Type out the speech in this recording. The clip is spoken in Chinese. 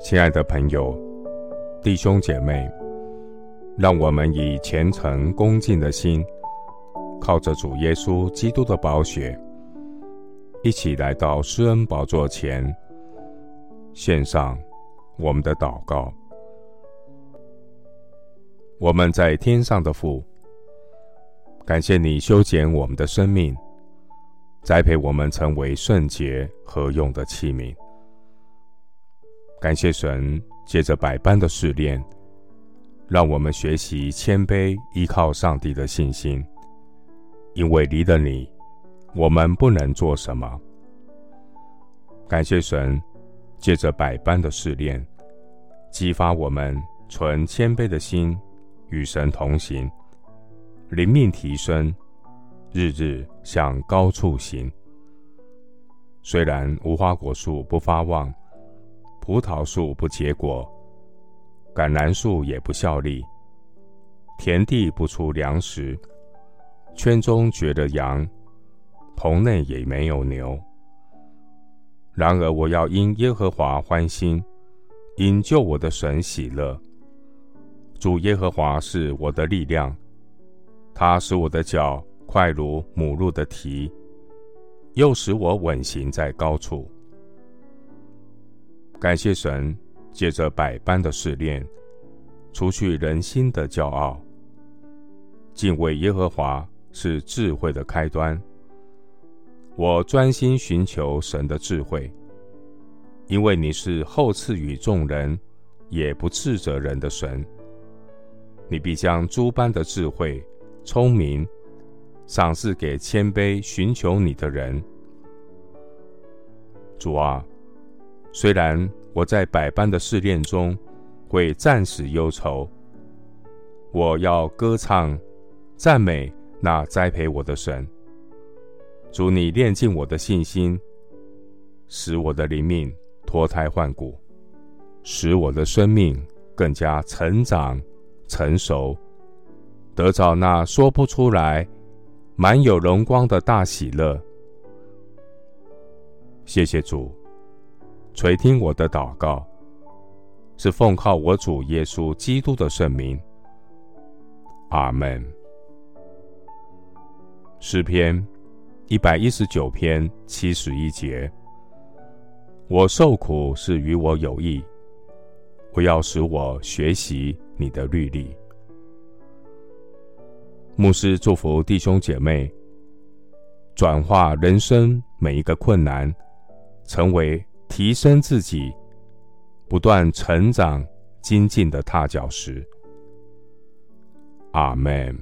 亲爱的朋友、弟兄姐妹，让我们以虔诚恭敬的心，靠着主耶稣基督的宝血，一起来到施恩宝座前，献上我们的祷告。我们在天上的父，感谢你修剪我们的生命，栽培我们成为圣洁合用的器皿。感谢神借着百般的试炼，让我们学习谦卑，依靠上帝的信心。因为离了你，我们不能做什么。感谢神，借着百般的试炼，激发我们存谦卑的心，与神同行，灵命提升，日日向高处行。虽然无花果树不发旺，葡萄树不结果，橄榄树也不效力，田地不出粮食。圈中绝了羊，棚内也没有牛。然而我要因耶和华欢心，因救我的神喜乐。主耶和华是我的力量，他使我的脚快如母鹿的蹄，又使我稳行在高处。感谢神，借着百般的试炼，除去人心的骄傲，敬畏耶和华。是智慧的开端。我专心寻求神的智慧，因为你是厚赐予众人，也不斥责人的神。你必将诸般的智慧、聪明赏赐给谦卑寻求你的人。主啊，虽然我在百般的试炼中会暂时忧愁，我要歌唱赞美。那栽培我的神，主，你炼尽我的信心，使我的灵命脱胎换骨，使我的生命更加成长成熟，得着那说不出来、满有荣光的大喜乐。谢谢主，垂听我的祷告，是奉靠我主耶稣基督的圣名。阿门。诗篇一百一十九篇七十一节：我受苦是与我有益，不要使我学习你的律例。牧师祝福弟兄姐妹，转化人生每一个困难，成为提升自己、不断成长精进的踏脚石。阿门。